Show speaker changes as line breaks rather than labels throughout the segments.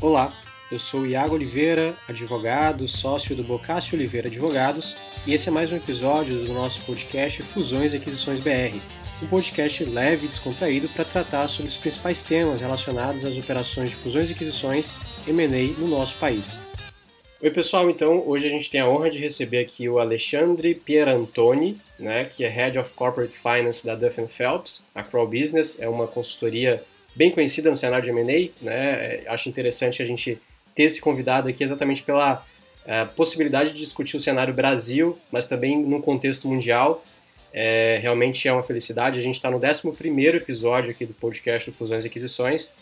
Olá, eu sou Iago Oliveira, advogado, sócio do Bocassi Oliveira Advogados, e esse é mais um episódio do nosso podcast Fusões e Aquisições BR, um podcast leve e descontraído para tratar sobre os principais temas relacionados às operações de fusões e aquisições M&A no nosso país. Oi pessoal, então hoje a gente tem a honra de receber aqui o Alexandre Pierantoni, né, que é Head of Corporate Finance da Duff Phelps. A Crow Business é uma consultoria bem conhecida no cenário de M&A, né? Acho interessante a gente ter esse convidado aqui exatamente pela uh, possibilidade de discutir o cenário Brasil, mas também no contexto mundial. É, realmente é uma felicidade. A gente está no 11 episódio aqui do podcast do Fusões e Aquisições.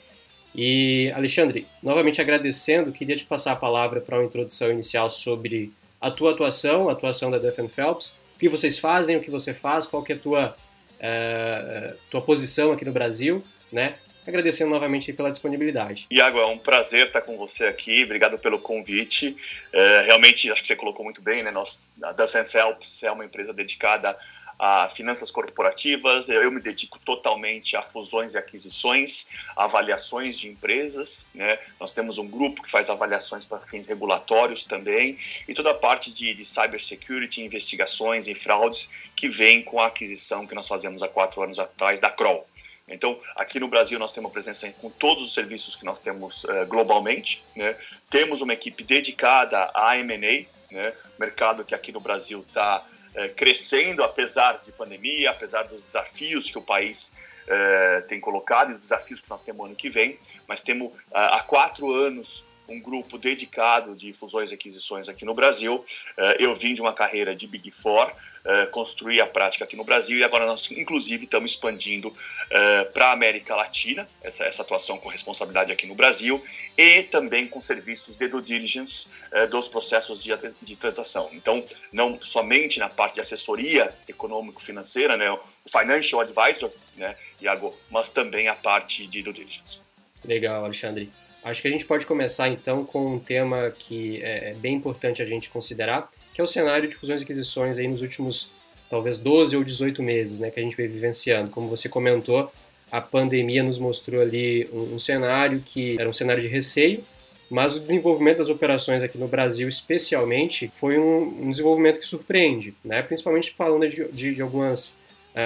E, Alexandre, novamente agradecendo, queria te passar a palavra para uma introdução inicial sobre a tua atuação, a atuação da Duff Phelps, o que vocês fazem, o que você faz, qual que é a tua, uh, tua posição aqui no Brasil, né? Agradecendo novamente pela disponibilidade.
Iago, é um prazer estar com você aqui, obrigado pelo convite. É, realmente, acho que você colocou muito bem, né? Nós, a Duff Phelps é uma empresa dedicada a finanças corporativas, eu me dedico totalmente a fusões e aquisições, avaliações de empresas, né? Nós temos um grupo que faz avaliações para fins regulatórios também e toda a parte de, de cybersecurity, investigações e fraudes que vem com a aquisição que nós fazemos há quatro anos atrás da Kroll. Então, aqui no Brasil, nós temos uma presença com todos os serviços que nós temos uh, globalmente. Né? Temos uma equipe dedicada à M&A, né? mercado que aqui no Brasil está eh, crescendo, apesar de pandemia, apesar dos desafios que o país uh, tem colocado e dos desafios que nós temos ano que vem. Mas temos há quatro anos um grupo dedicado de fusões e aquisições aqui no Brasil. Eh, eu vim de uma carreira de Big Four, eh, construí a prática aqui no Brasil e agora nós, inclusive, estamos expandindo eh, para a América Latina, essa, essa atuação com responsabilidade aqui no Brasil, e também com serviços de due diligence dos processos de, de transação. Então, não somente na parte de assessoria econômico-financeira, né, o Financial Advisor, né, Iago, mas também a parte de due diligence.
Legal, Alexandre. Acho que a gente pode começar então com um tema que é, é bem importante a gente considerar, que é o cenário de fusões e aquisições aí nos últimos talvez 12 ou 18 meses, né, que a gente vem vivenciando. Como você comentou, a pandemia nos mostrou ali um, um cenário que era um cenário de receio, mas o desenvolvimento das operações aqui no Brasil, especialmente, foi um, um desenvolvimento que surpreende, né? principalmente falando de, de, de algumas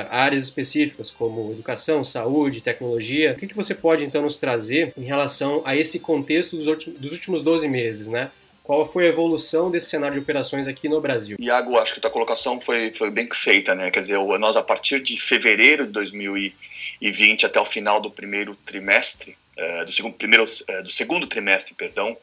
áreas específicas como educação, saúde, tecnologia. O que, que você pode então nos trazer em relação a esse contexto dos, últimos 12 meses, né? Qual foi a evolução desse cenário de operações aqui no Brasil?
Iago, acho que a tua colocação foi, foi bem feita, né? Quer dizer, nós a partir de fevereiro de 2020 até o final do primeiro trimestre, uh, do, segundo, primeiro, uh, do segundo trimestre, perdão,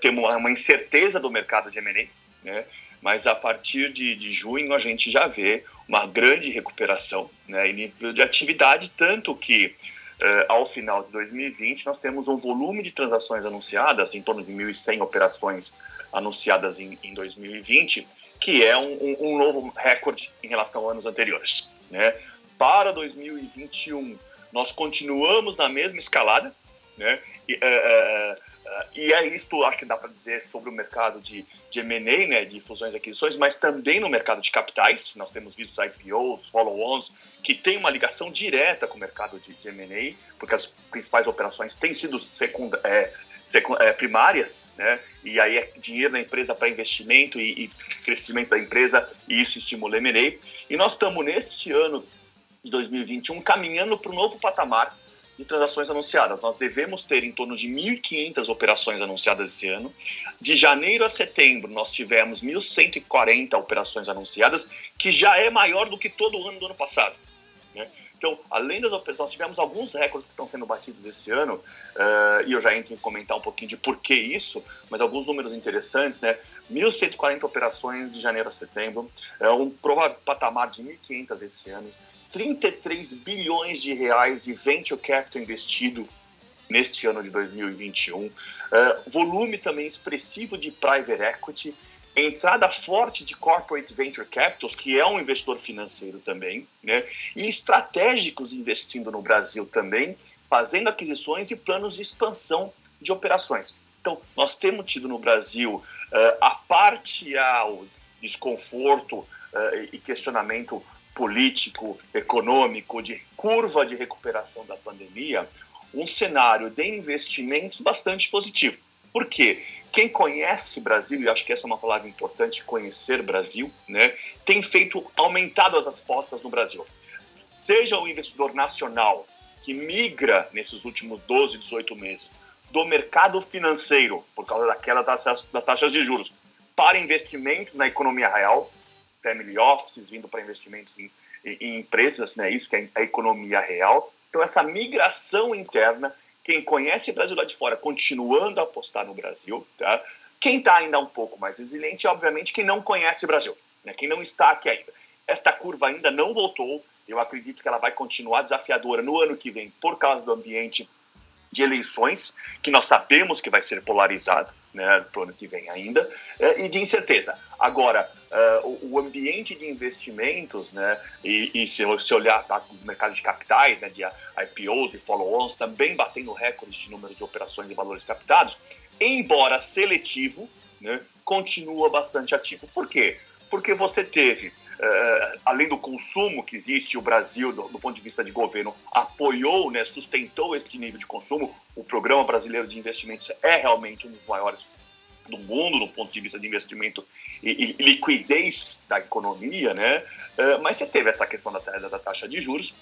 temos uma incerteza do mercado de M&A, né? Mas a partir de, de junho a gente já vê uma grande recuperação né, em nível de atividade, tanto que Uh, ao final de 2020, nós temos um volume de transações anunciadas, em torno de 1.100 operações anunciadas em, em 2020, que é um, um, um, novo recorde em relação a anos anteriores. Né? Para 2021, nós continuamos na mesma escalada, né? E, uh, uh, e é isto, acho que dá para dizer sobre o mercado de, de M&A, né, de fusões e aquisições, mas também no mercado de capitais. Nós temos visto IPOs, follow-ons, que tem uma ligação direta com o mercado de, de M&A, porque as principais operações têm sido secunda, é, primárias, né? E aí é dinheiro na empresa para investimento e, e, crescimento da empresa, e isso estimula M&A. E nós estamos neste ano de 2021 caminhando para um novo patamar de transações anunciadas. Nós devemos ter em torno de 1.500 operações anunciadas esse ano. De janeiro a setembro, nós tivemos 1.140 operações anunciadas, que já é maior do que todo o ano do ano passado. Né? Então, além das operações, nós tivemos alguns recordes que estão sendo batidos esse ano, uh, e eu já entro em comentar um pouquinho de por que isso, mas alguns números interessantes, né? 1.140 operações de janeiro a setembro, é um provável patamar de 1.500 esse ano. 33 bilhões de reais de venture capital investido neste ano de 2021, uh, eh, volume também expressivo de private equity, entrada forte de corporate venture capitals, que é um investidor financeiro também, né, e estratégicos investindo no Brasil também, fazendo aquisições e planos de expansão de operações. Então, nós temos tido no Brasil, uh, a parte ao desconforto uh, e questionamento político, econômico, de curva de recuperação da pandemia, um cenário de investimentos bastante positivo. Por quê? Quem conhece Brasil, e acho que essa é uma palavra importante, conhecer Brasil, né, tem feito, aumentado as apostas no Brasil. Seja o investidor nacional, que migra nesses últimos 12, 18 meses, do mercado financeiro, por causa daquela das, das taxas de juros, para investimentos na economia real, family offices vindo para investimentos em, em, em empresas, né, isso que é a economia real. Então, essa migração interna quem conhece o Brasil lá de fora continuando a apostar no Brasil, tá? Quem está ainda um pouco mais resiliente é, obviamente, quem não conhece o Brasil, né? quem não está aqui ainda. Esta curva ainda não voltou, eu acredito que ela vai continuar desafiadora no ano que vem por causa do ambiente de eleições, que nós sabemos que vai ser polarizado né, para o ano que vem ainda, é, e de incerteza. Agora, uh, o, ambiente de investimentos, né, e, e se você olhar a parte do mercado de capitais, né, de IPOs e follow-ons, também batendo recordes de número de operações de valores captados, embora seletivo, né, continua bastante ativo. Por quê? Porque você teve Uh, além do consumo que existe, o Brasil, do, do, ponto de vista de governo, apoiou, né, sustentou este nível de consumo. O Programa Brasileiro de Investimentos é realmente um dos maiores do mundo no ponto de vista de investimento e, e liquidez da economia, né? Uh, mas você teve essa questão da, da taxa de juros,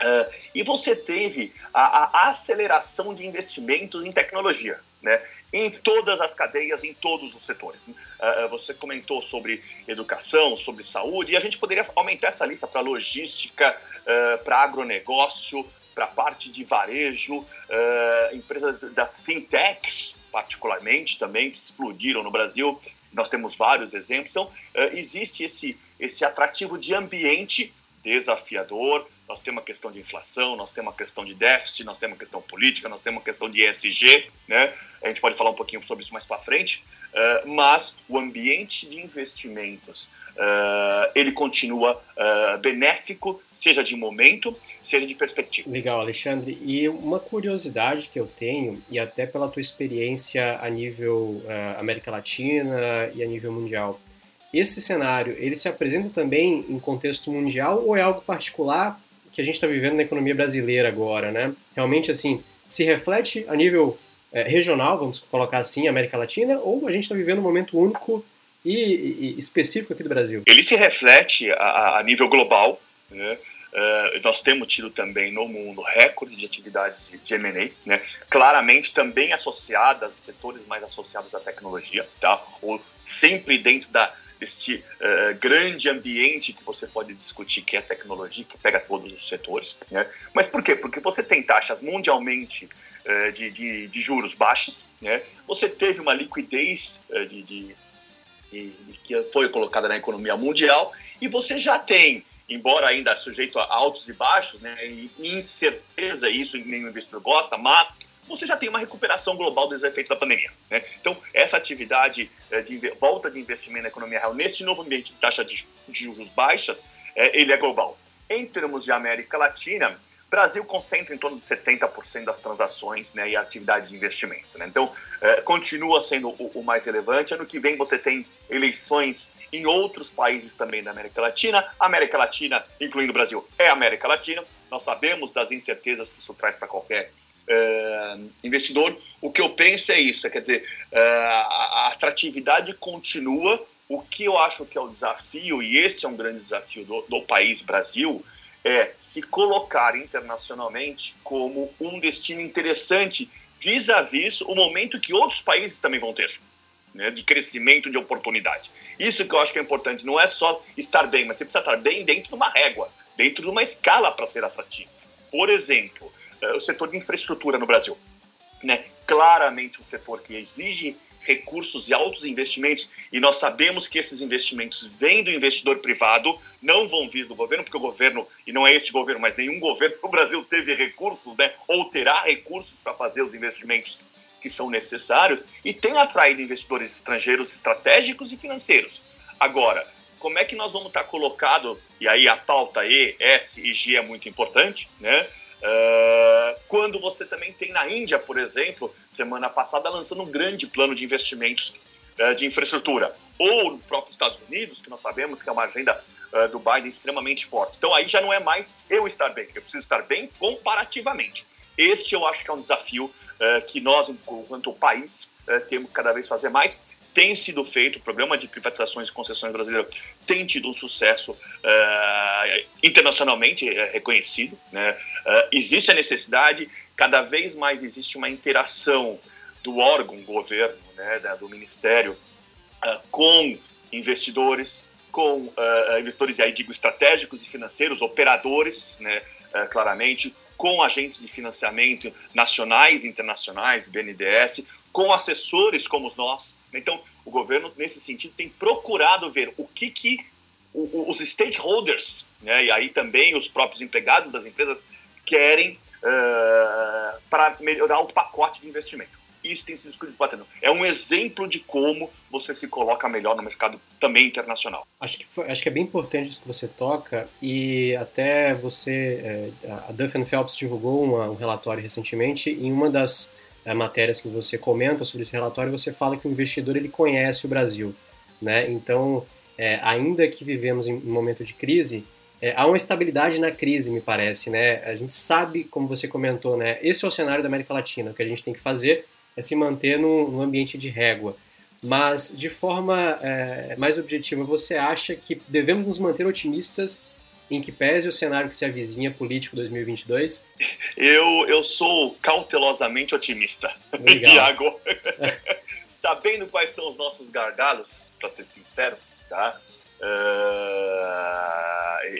Uh, e você teve a, a, aceleração de investimentos em tecnologia, né? em todas as cadeias, em todos os setores. Uh, você comentou sobre educação, sobre saúde, e a gente poderia aumentar essa lista para logística, uh, para agronegócio, para a parte de varejo, empresas das fintechs, particularmente, também, explodiram no Brasil. Nós temos vários exemplos. Então, existe esse, esse atrativo de ambiente desafiador, nós temos uma questão de inflação, nós temos uma questão de déficit, nós temos uma questão política, nós temos uma questão de ESG, né? A gente pode falar um pouquinho sobre isso mais para frente, uh, mas o ambiente de investimentos, uh, ele continua uh, benéfico, seja de momento, seja de perspectiva.
Legal, Alexandre. E uma curiosidade que eu tenho, e até pela tua experiência a nível América Latina e a nível mundial, esse cenário, ele se apresenta também em contexto mundial ou é algo particular que a gente está vivendo na economia brasileira agora, né? Realmente, assim, se reflete a nível é, regional, vamos colocar assim, América Latina, ou a gente está vivendo um momento único e, e, específico aqui do Brasil?
Ele se reflete a, a nível global, né? Uh, nós temos tido também no mundo recorde de atividades de M&A, né? claramente também associadas, setores mais associados à tecnologia, tá? ou sempre dentro da, este uh, grande ambiente que você pode discutir, que é a tecnologia, que pega todos os setores. Né? Mas por quê? Porque você tem taxas mundialmente uh, de, de, de, juros baixos, né? você teve uma liquidez uh, de, de, que foi colocada na economia mundial, e você já tem embora ainda sujeito a altos e baixos, né, e incerteza, isso nenhum investidor gosta, mas você já tem uma recuperação global dos efeitos da pandemia. Né? Então, essa atividade é, de volta de investimento na economia real, nesse novo ambiente de taxa de juros baixas, é, ele é global. Em termos de América Latina, Brasil concentra em torno de 70% das transações né, e atividades de investimento. Né? Então, é, continua sendo o, o, mais relevante. Ano que vem você tem eleições em outros países também da América Latina. América Latina, incluindo o Brasil, é América Latina. Nós sabemos das incertezas que isso traz para qualquer investidor, o que eu penso é isso, é, quer dizer, uh, a atratividade continua, o que eu acho que é o desafio, e este é um grande desafio do, do país Brasil, é se colocar internacionalmente como um destino interessante vis-à-vis -vis o momento que outros países também vão ter. Né, de crescimento, de oportunidade. Isso que eu acho que é importante. Não é só estar bem, mas você precisa estar bem dentro de uma régua, dentro de uma escala para ser atrativo. Por exemplo, é, o setor de infraestrutura no Brasil. Né? Claramente um setor que exige recursos e altos investimentos, e nós sabemos que esses investimentos vêm do investidor privado, não vão vir do governo, porque o governo, e não é este governo, mas nenhum governo no Brasil teve recursos, né, ou terá recursos para fazer os investimentos que são necessários, e tem atraído investidores estrangeiros estratégicos e financeiros. Agora, como é que nós vamos estar colocado, e aí a pauta E, S e G é muito importante, né? Uh, quando você também tem na Índia, por exemplo, semana passada, lançando um grande plano de investimentos uh, de infraestrutura. Ou no próprio Estados Unidos, que nós sabemos que é uma agenda uh, do Biden extremamente forte. Então aí já não é mais eu estar bem, eu preciso estar bem comparativamente. Este eu acho que é um desafio que nós, enquanto país, temos que cada vez fazer mais. Tem sido feito, o programa de privatizações e concessões brasileiro tem tido um sucesso uh, internacionalmente reconhecido. Né? existe a necessidade, cada vez mais existe uma interação do órgão, governo, né, do Ministério, com investidores, com uh, investidores, aí digo, estratégicos e financeiros, operadores, né, uh, claramente, com agentes de financiamento nacionais e internacionais, BNDES, com assessores como nós. Então, o governo, nesse sentido, tem procurado ver o que, que os stakeholders, né, e aí também os próprios empregados das empresas, querem uh, para melhorar o pacote de investimento isso tem sido discutido batendo. É um exemplo de como você se coloca melhor no mercado também internacional.
Acho que, foi, acho que é bem importante isso que você toca e até você, é, a Duff Phelps divulgou uma, um relatório recentemente em uma das matérias que você comenta sobre esse relatório você fala que o investidor ele conhece o Brasil, né? Então, é, ainda que vivemos em um momento de crise, é, há uma estabilidade na crise, me parece, né? A gente sabe, como você comentou, né? Esse é o cenário da América Latina. O que a gente tem que fazer é se manter num, ambiente de régua. Mas, de forma é, mais objetiva, você acha que devemos nos manter otimistas em que pese o cenário que se avizinha político 2022?
Eu, eu sou cautelosamente otimista, Iago. Sabendo quais são os nossos gargalos, para ser sincero, tá? Uh,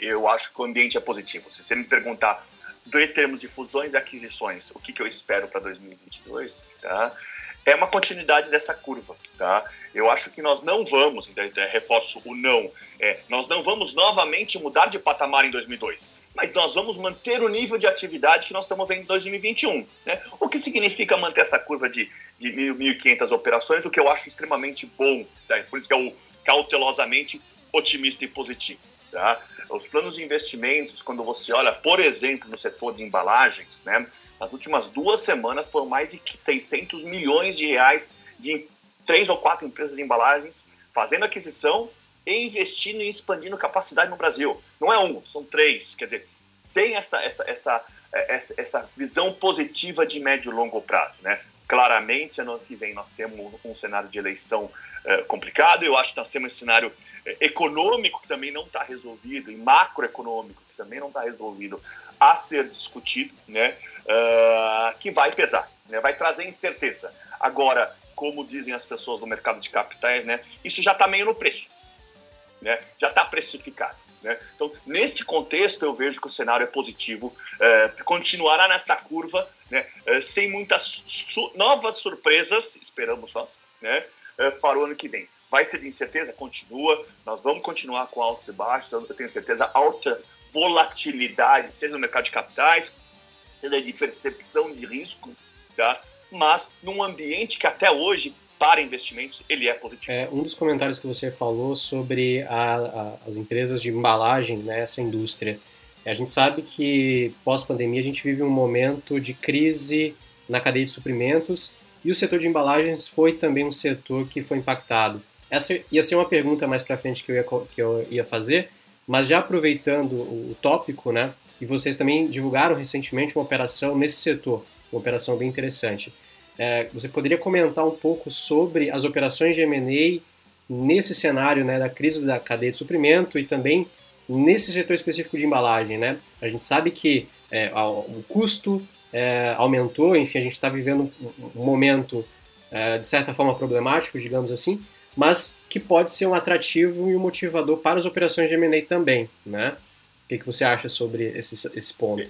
eu acho que o ambiente é positivo. Se você me perguntar em termos de fusões e aquisições, o que, que eu espero para 2022, tá? É uma continuidade dessa curva, tá? Eu acho que nós não vamos, então, reforço o não, é, nós não vamos novamente mudar de patamar em 2002, mas nós vamos manter o nível de atividade que nós estamos vendo em 2021, né? O que significa manter essa curva de, de 1.500 operações, o que eu acho extremamente bom, tá? Por isso que eu cautelosamente otimista e positivo. Tá? Os planos de investimentos, quando você olha, por exemplo, no setor de embalagens, né, nas últimas duas semanas foram mais de 600 milhões de reais de três ou quatro empresas de embalagens fazendo aquisição e investindo e expandindo capacidade no Brasil. Não é um, são três. Quer dizer, tem essa, essa, essa, essa, essa visão positiva de médio e longo prazo. Né? Claramente, ano que vem nós temos um cenário de eleição uh, complicado. Eu acho que nós temos esse cenário econômico que também não está resolvido, e macroeconômico que também não está resolvido a ser discutido, né, uh, que vai pesar, né, vai trazer incerteza. Agora, como dizem as pessoas do mercado de capitais, né, isso já está meio no preço, né, já está precificado. Né? Então, nesse contexto, eu vejo que o cenário é positivo, uh, continuará nessa curva, né, uh, sem muitas su novas surpresas, esperamos nós, né, para o ano que vem. Vai ser de incerteza? Continua. Nós vamos continuar com altos e baixos. Eu tenho certeza, alta volatilidade, seja no mercado de capitais, seja de percepção de risco, tá? mas num ambiente que até hoje, para investimentos, ele é positivo.
É, um dos comentários que você falou sobre a, a, as empresas de embalagem né, indústria. A gente sabe que pós-pandemia a gente vive um momento de crise na cadeia de suprimentos e o setor de embalagens foi também um setor que foi impactado. Essa ia ser uma pergunta mais para frente que eu, ia, que eu ia fazer, mas já aproveitando o, tópico, né? E vocês também divulgaram recentemente uma operação nesse setor, uma operação bem interessante. É, você poderia comentar um pouco sobre as operações de M&A nesse cenário né, da crise da cadeia de suprimento e também nesse setor específico de embalagem, né? A gente sabe que é, o custo é, aumentou, enfim, a gente está vivendo um, um momento é, de certa forma problemático, digamos assim, mas que pode ser um atrativo e um motivador para as operações de M&A também, né? O que, que você acha sobre esse, esse ponto?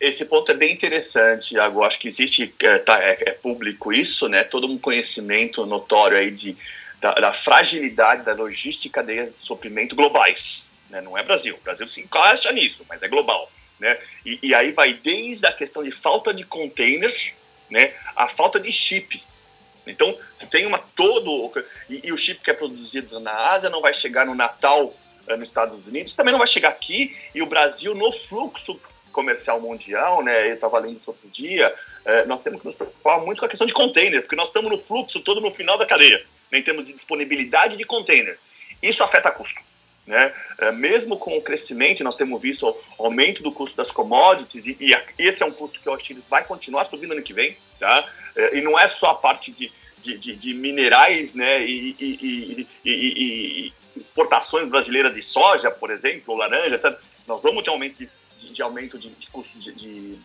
Esse ponto é bem interessante, Iago. Acho que existe, é, tá, é, é, público isso, né? Todo um conhecimento notório aí de, da, da fragilidade da logística de suprimento globais. Né? Não é Brasil. O Brasil se encaixa nisso, mas é global. Né? E, e aí vai desde a questão de falta de containers, né? A falta de chip. Então, você tem uma todo. E, e, o chip que é produzido na Ásia não vai chegar no Natal uh, nos Estados Unidos, também não vai chegar aqui, e o Brasil, no fluxo comercial mundial, né? Eu estava lendo isso outro dia, uh, nós temos que nos preocupar muito com a questão de container, porque nós estamos no fluxo todo no final da cadeia, né, em termos de disponibilidade de container. Isso afeta custo. né? É, mesmo com o crescimento, nós temos visto o aumento do custo das commodities, e, e esse é um custo que eu acho que vai continuar subindo ano que vem, tá? É, e não é só a parte de, de, de, de minerais né? E, e, e, exportações brasileiras de soja, por exemplo, laranja, etc. Nós vamos ter um aumento de, de aumento de, de custos de,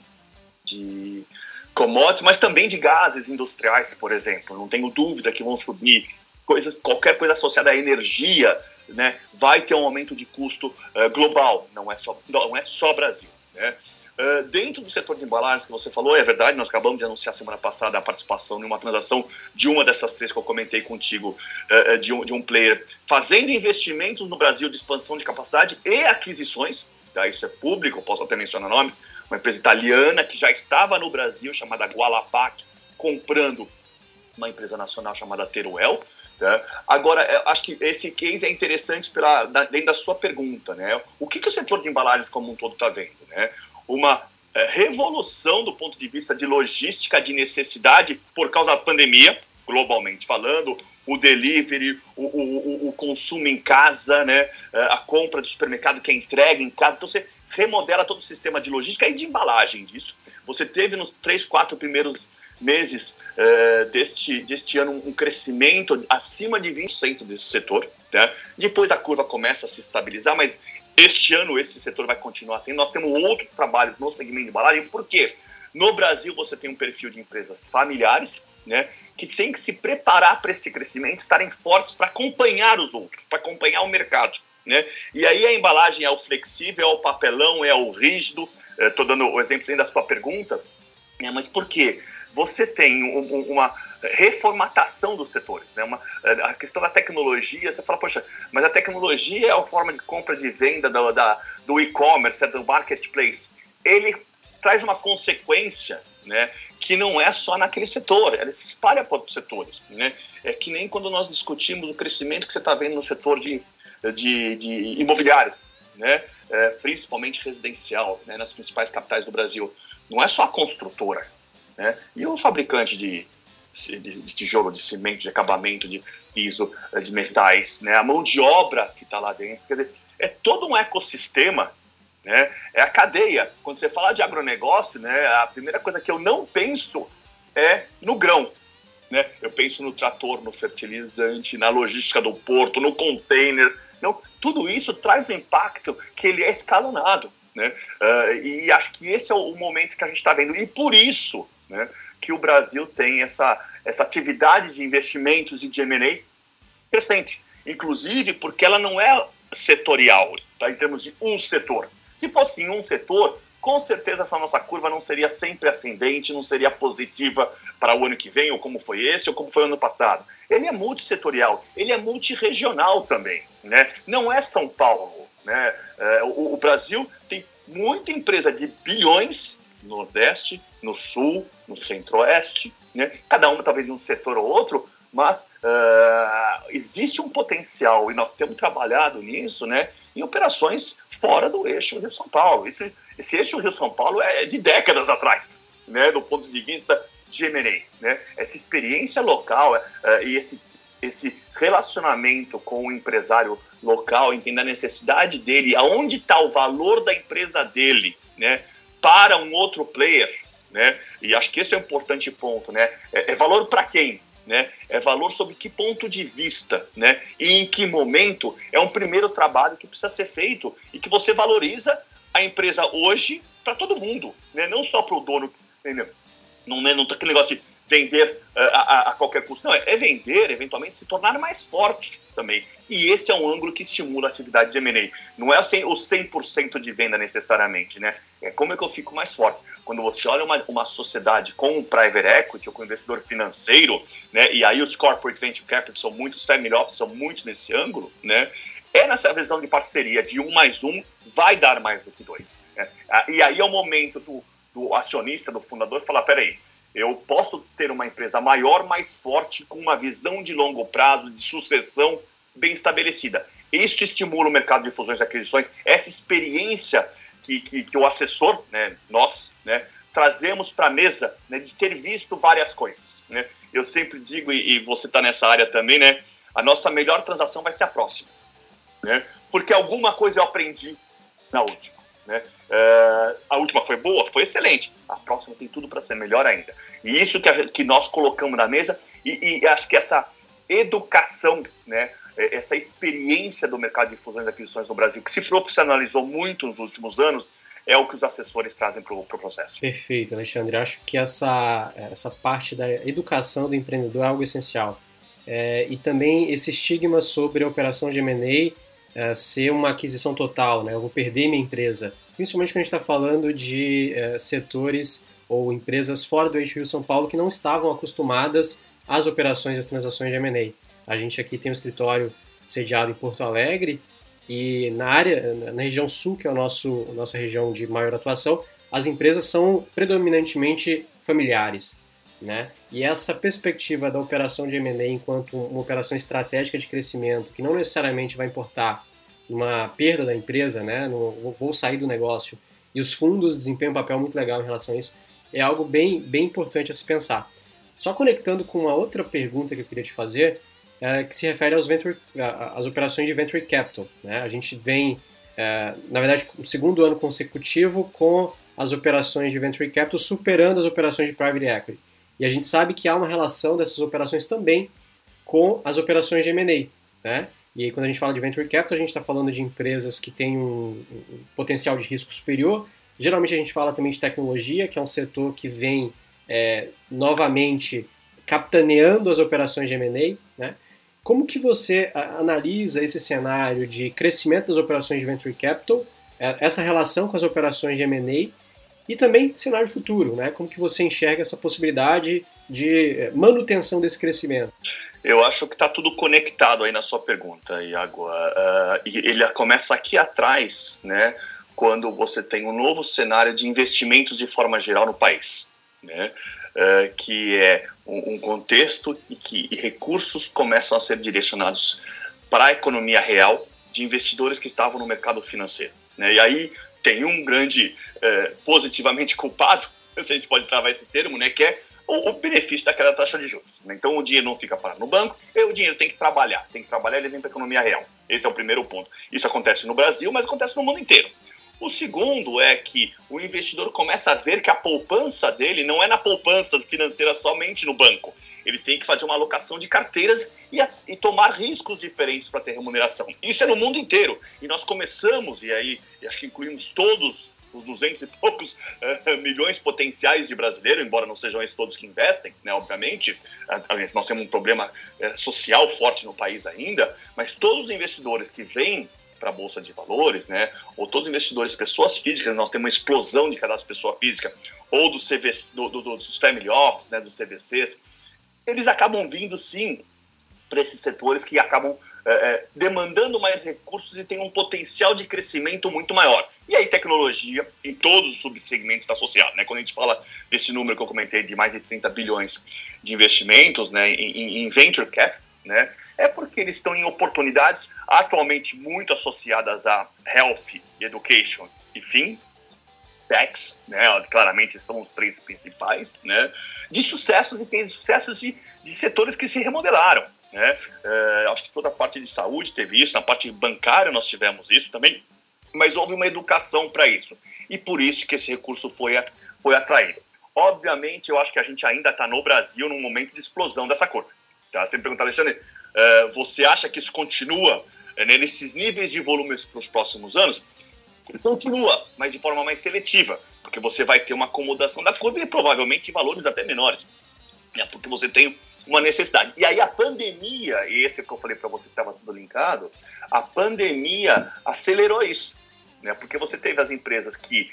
de commodities, mas também de gases industriais, por exemplo. Não tenho dúvida que vão subir coisas, qualquer coisa associada à energia, né, vai ter um aumento de custo uh, global, não é só, não é só Brasil. Né? Uh, dentro do setor de embalagens que você falou, é verdade, nós acabamos de anunciar semana passada a participação em uma transação de uma dessas três que eu comentei contigo, uh, de, um, de um player, fazendo investimentos no Brasil de expansão de capacidade e aquisições, tá? isso é público, posso até mencionar nomes, uma empresa italiana que já estava no Brasil, chamada Gualapac, comprando uma empresa nacional chamada Teruel. Né? Agora, acho que esse case é interessante pela, dentro da sua pergunta. Né? O que, que o setor de embalagens como um todo está vendo? Né? Uma é, revolução do ponto de vista de logística de necessidade por causa da pandemia, globalmente falando, o delivery, o, o, o, consumo em casa, né? É, a compra do supermercado que é entregue em casa. Então você remodela todo o sistema de logística e de embalagem disso. Você teve nos três, quatro primeiros meses uh, deste, deste ano um crescimento acima de 20% desse setor. Tá? Depois a curva começa a se estabilizar, mas este ano esse setor vai continuar tendo. Nós temos outros trabalhos no segmento de embalagem, por quê? No Brasil você tem um perfil de empresas familiares, né, que tem que se preparar para esse crescimento, estarem fortes para acompanhar os outros, para acompanhar o mercado. Né? E aí a embalagem é o flexível, é o papelão, é o rígido. Estou dando o exemplo da sua pergunta, né? mas por quê? você tem um, uma reformatação dos setores, né? Uma, a questão da tecnologia, você fala, poxa, mas a tecnologia é a forma de compra de venda do, da, do e-commerce, é do marketplace. Ele traz uma consequência né, que não é só naquele setor, ela se espalha para outros setores. Né? É que nem quando nós discutimos o crescimento que você está vendo no setor de, de, de imobiliário, né? É, principalmente residencial, né, nas principais capitais do Brasil. Não é só a construtora, né? E o fabricante de, de, de, tijolo, de cimento, de acabamento, de piso, eh, de metais, né? a mão de obra que está lá dentro. Quer dizer, é todo um ecossistema, né? é a cadeia. Quando você fala de agronegócio, né, a primeira coisa que eu não penso é no grão. Né? Eu penso no trator, no fertilizante, na logística do porto, no container. Não, tudo isso traz um impacto que ele é escalonado. Né? Uh, e acho que esse é o momento que a gente está vendo. E por isso né, que o Brasil tem essa, essa atividade de investimentos e de M&A crescente, inclusive porque ela não é setorial, tá, em termos de um setor. Se fosse em um setor, com certeza essa nossa curva não seria sempre ascendente, não seria positiva para o ano que vem, ou como foi esse, ou como foi o ano passado. Ele é multissetorial, ele é multiregional também. Né? Não é São Paulo. Né? É, o, o Brasil tem muita empresa de bilhões no Nordeste, no Sul, no Centro-Oeste, né? cada uma talvez em um setor ou outro, mas uh, existe um potencial e nós temos trabalhado nisso né, em operações fora do eixo Rio-São Paulo. Esse, esse eixo Rio-São Paulo é de décadas atrás, né, do ponto de vista de M&A. Né? Essa experiência local uh, e esse, esse relacionamento com o empresário local, entender a necessidade dele, aonde está o valor da empresa dele, né? Para um outro player, né? E acho que esse é um importante ponto, né? É, é valor para quem? Né? É valor sobre que ponto de vista, né? E em que momento é um primeiro trabalho que precisa ser feito e que você valoriza a empresa hoje para todo mundo, né? Não só para o dono, entendeu? Não, né? não tá aquele negócio de vender uh, a, a, qualquer custo. Não, é, é, vender, eventualmente se tornar mais forte também. E esse é um ângulo que estimula a atividade de M&A. Não é o 100%, o 100 de venda necessariamente, né? É como é que eu fico mais forte. Quando você olha uma, uma sociedade com um private equity ou com um investidor financeiro, né? E aí os corporate venture capital são muito, os family office são muito nesse ângulo, né? É nessa visão de parceria de um mais um vai dar mais do que dois. Né? E aí é o momento do, do acionista, do fundador, falar, peraí, eu posso ter uma empresa maior, mais forte, com uma visão de longo prazo, de sucessão bem estabelecida. Isso estimula o mercado de fusões e aquisições, essa experiência que, que, que o assessor, né, nós, né, trazemos para a mesa né, de ter visto várias coisas. Né? Eu sempre digo, e, e você está nessa área também, né, a nossa melhor transação vai ser a próxima. né? Porque alguma coisa eu aprendi na última. Né? Uh, a última foi boa, foi excelente. A próxima tem tudo para ser melhor ainda. E isso que, a, que nós colocamos na mesa, e, e, acho que essa educação, né, é, essa experiência do mercado de fusões e aquisições no Brasil, que se profissionalizou muito nos últimos anos, é o que os assessores trazem para o pro processo.
Perfeito, Alexandre. Acho que essa, essa parte da educação do empreendedor é algo essencial. É, e também esse estigma sobre a operação de M&A é, ser uma aquisição total, né? Eu vou perder minha empresa. Principalmente quando a gente está falando de é, setores ou empresas fora do eixo Rio São Paulo que não estavam acostumadas às operações e às transações de M&A. A gente aqui tem um escritório sediado em Porto Alegre e na área, na região sul, que é a nossa região de maior atuação, as empresas são predominantemente familiares. Né? E essa perspectiva da operação de M&A enquanto uma operação estratégica de crescimento, que não necessariamente vai importar uma perda da empresa, né? No, vou sair do negócio, e os fundos desempenham um papel muito legal em relação a isso, é algo bem, bem importante a se pensar. Só conectando com uma outra pergunta que eu queria te fazer, é, que se refere aos venture, às operações de venture capital. Né? A gente vem, é, na verdade, o segundo ano consecutivo com as operações de venture capital superando as operações de private equity. E a gente sabe que há uma relação dessas operações também com as operações de M&A, né? E aí, quando a gente fala de venture capital, a gente está falando de empresas que têm um, potencial de risco superior. Geralmente a gente fala também de tecnologia, que é um setor que vem é, novamente capitaneando as operações de M&A, né? Como que você analisa esse cenário de crescimento das operações de venture capital, é, essa relação com as operações de M&A e também cenário futuro, né? Como que você enxerga essa possibilidade de eh, manutenção desse crescimento?
Eu acho que está tudo conectado aí na sua pergunta, Iago. Uh, ele começa aqui atrás, né? Quando você tem um novo cenário de investimentos de forma geral no país, né? Uh, que é um, um contexto e que e recursos começam a ser direcionados para a economia real de investidores que estavam no mercado financeiro. Né? E aí tem um grande é, positivamente culpado, se a gente pode travar esse termo, né, que é o, o benefício daquela taxa de juros. Né? Então o dinheiro não fica parado no banco, e o dinheiro tem que trabalhar, tem que trabalhar ele vem para a economia real. Esse é o primeiro ponto. Isso acontece no Brasil, mas acontece no mundo inteiro. O segundo é que o investidor começa a ver que a poupança dele não é na poupança financeira somente no banco. Ele tem que fazer uma alocação de carteiras e, a, e tomar riscos diferentes para ter remuneração. Isso é no mundo inteiro. E nós começamos, e aí acho que incluímos todos os 200 e poucos uh, milhões potenciais de brasileiros, embora não sejam esses todos que investem, né, obviamente. Uh, nós temos um problema uh, social forte no país ainda, mas todos os investidores que vêm para a Bolsa de Valores, né? Ou todos os investidores, pessoas físicas, nós temos uma explosão de cadastro pessoa física, ou do CVC, do, do, dos family office, né? Dos CVCs, eles acabam vindo sim para esses setores que acabam é, é, demandando mais recursos e têm um potencial de crescimento muito maior. E aí tecnologia em todos os subsegmentos está associado. Né? Quando a gente fala desse número que eu comentei de mais de 30 bilhões de investimentos né, em, em venture cap, né, é porque eles estão em oportunidades atualmente muito associadas a health, education e fim, techs, né, claramente são os três principais, né, de sucessos e tem sucessos de, de setores que se remodelaram. Né? É, acho que toda a parte de saúde teve isso, na parte bancária nós tivemos isso também, mas houve uma educação para isso. E por isso que esse recurso foi, foi atraído. Obviamente, eu acho que a gente ainda está no Brasil num momento de explosão dessa curva. Tá? Você me pergunta, Alexandre, você acha que isso continua uh, nesses níveis de volumes para os próximos anos? Continua, mas de forma mais seletiva, porque você vai ter uma acomodação da curva e provavelmente valores até menores, né? porque você tem uma necessidade. E aí a pandemia, e esse que eu falei para você que estava tudo linkado, a pandemia acelerou isso, né? porque você teve as empresas que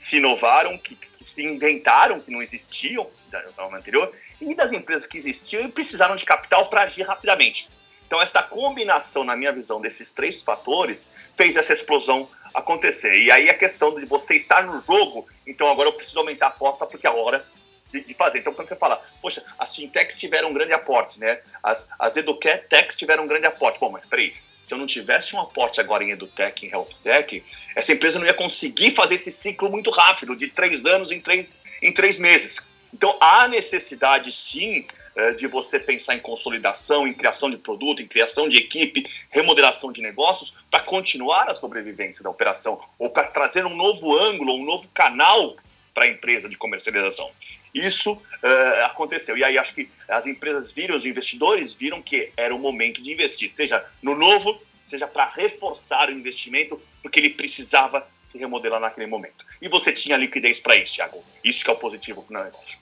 se inovaram, que, que se inventaram, que não existiam da forma anterior, e das empresas que existiam e precisaram de capital para agir rapidamente. Então, esta combinação, na minha visão, desses três fatores fez essa explosão acontecer. E aí a questão de você estar no jogo, então agora eu preciso aumentar a aposta porque a hora de, de, fazer. Então, quando você fala, poxa, as fintechs tiveram um grande aporte, né? As, as edutechs tiveram um grande aporte. Bom, mas peraí, se eu não tivesse um aporte agora em edutech, em healthtech, essa empresa não ia conseguir fazer esse ciclo muito rápido, de três anos em três, em três meses. Então há necessidade sim eh, de você pensar em consolidação, em criação de produto, em criação de equipe, remodelação de negócios, para continuar a sobrevivência da operação, ou para trazer um novo ângulo, um novo canal para a empresa de comercialização. Isso uh, aconteceu. E aí acho que as empresas viram, os investidores viram que era o momento de investir, seja no novo, seja para reforçar o investimento, porque ele precisava se remodelar naquele momento. E você tinha liquidez para isso, Thiago. Isso que é o positivo para o negócio.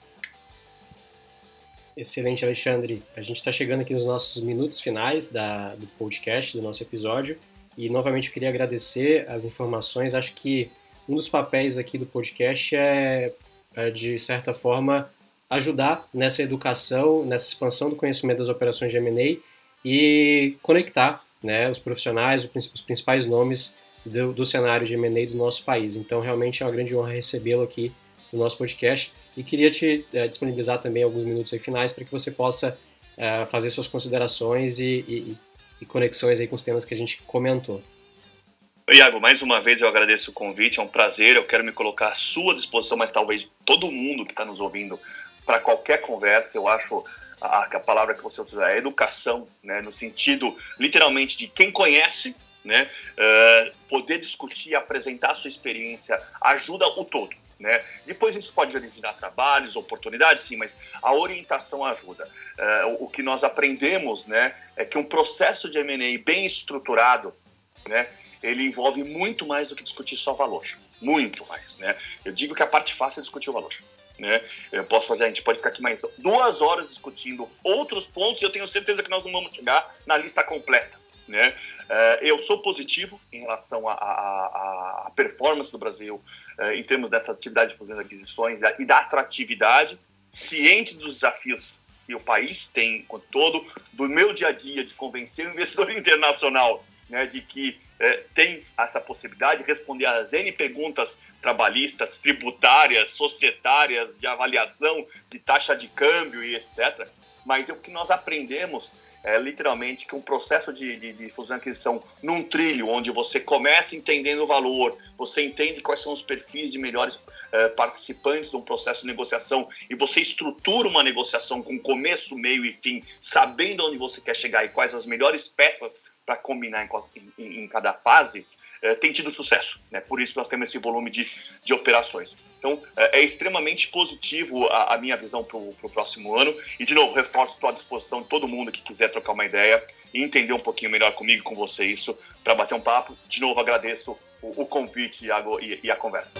Excelente, Alexandre. A gente está chegando aqui nos nossos minutos finais da, do podcast, do nosso episódio. E novamente eu queria agradecer as informações. Acho que um dos papéis aqui do podcast é, é de certa forma, ajudar nessa educação, nessa expansão do conhecimento das operações de M&A e conectar né, os profissionais, os principais nomes do, do cenário de M&A do nosso país. Então, realmente é uma grande honra recebê-lo aqui no nosso podcast. E queria te é, disponibilizar também alguns minutos aí finais para que você possa é, fazer suas considerações e, e, e, conexões aí com os temas que a gente comentou.
Iago, mais uma vez eu agradeço o convite, é um prazer, eu quero me colocar à sua disposição, mas talvez todo mundo que está nos ouvindo, para qualquer conversa, eu acho a, a, palavra que você usa é educação, né, no sentido literalmente de quem conhece, né, uh, poder discutir, apresentar a sua experiência, ajuda o todo. Né? Depois isso pode originar trabalhos, oportunidades, sim, mas a orientação ajuda. Uh, o que nós aprendemos né, é que um processo de M&A bem estruturado, né, ele envolve muito mais do que discutir só valor, muito mais. Né? Eu digo que a parte fácil é discutir o valor. Né? Eu posso fazer, a gente pode ficar aqui mais duas horas discutindo outros pontos e eu tenho certeza que nós não vamos chegar na lista completa. Né? Uh, eu sou positivo em relação à performance do Brasil uh, em termos dessa atividade de aquisições e da atratividade, ciente dos desafios que o país tem com todo, do meu dia a dia de convencer o investidor internacional né, de que uh, tem essa possibilidade de responder às N perguntas trabalhistas, tributárias, societárias, de avaliação, de taxa de câmbio e etc. Mas o que nós aprendemos é, literalmente que um processo de, de, de fusão e aquisição num trilho, onde você começa entendendo o valor, você entende quais são os perfis de melhores é, participantes de um processo de negociação e você estrutura uma negociação com começo, meio e fim, sabendo onde você quer chegar e quais as melhores peças para combinar em, em, em, cada fase, é, tem tido sucesso. Né? Por isso nós temos esse volume de, de operações. Então, é, é extremamente positivo a, a minha visão para o próximo ano. E, de novo, reforço, à disposição de todo mundo que quiser trocar uma ideia e entender um pouquinho melhor comigo com você isso, para bater um papo. De novo, agradeço o, o convite e, e a conversa.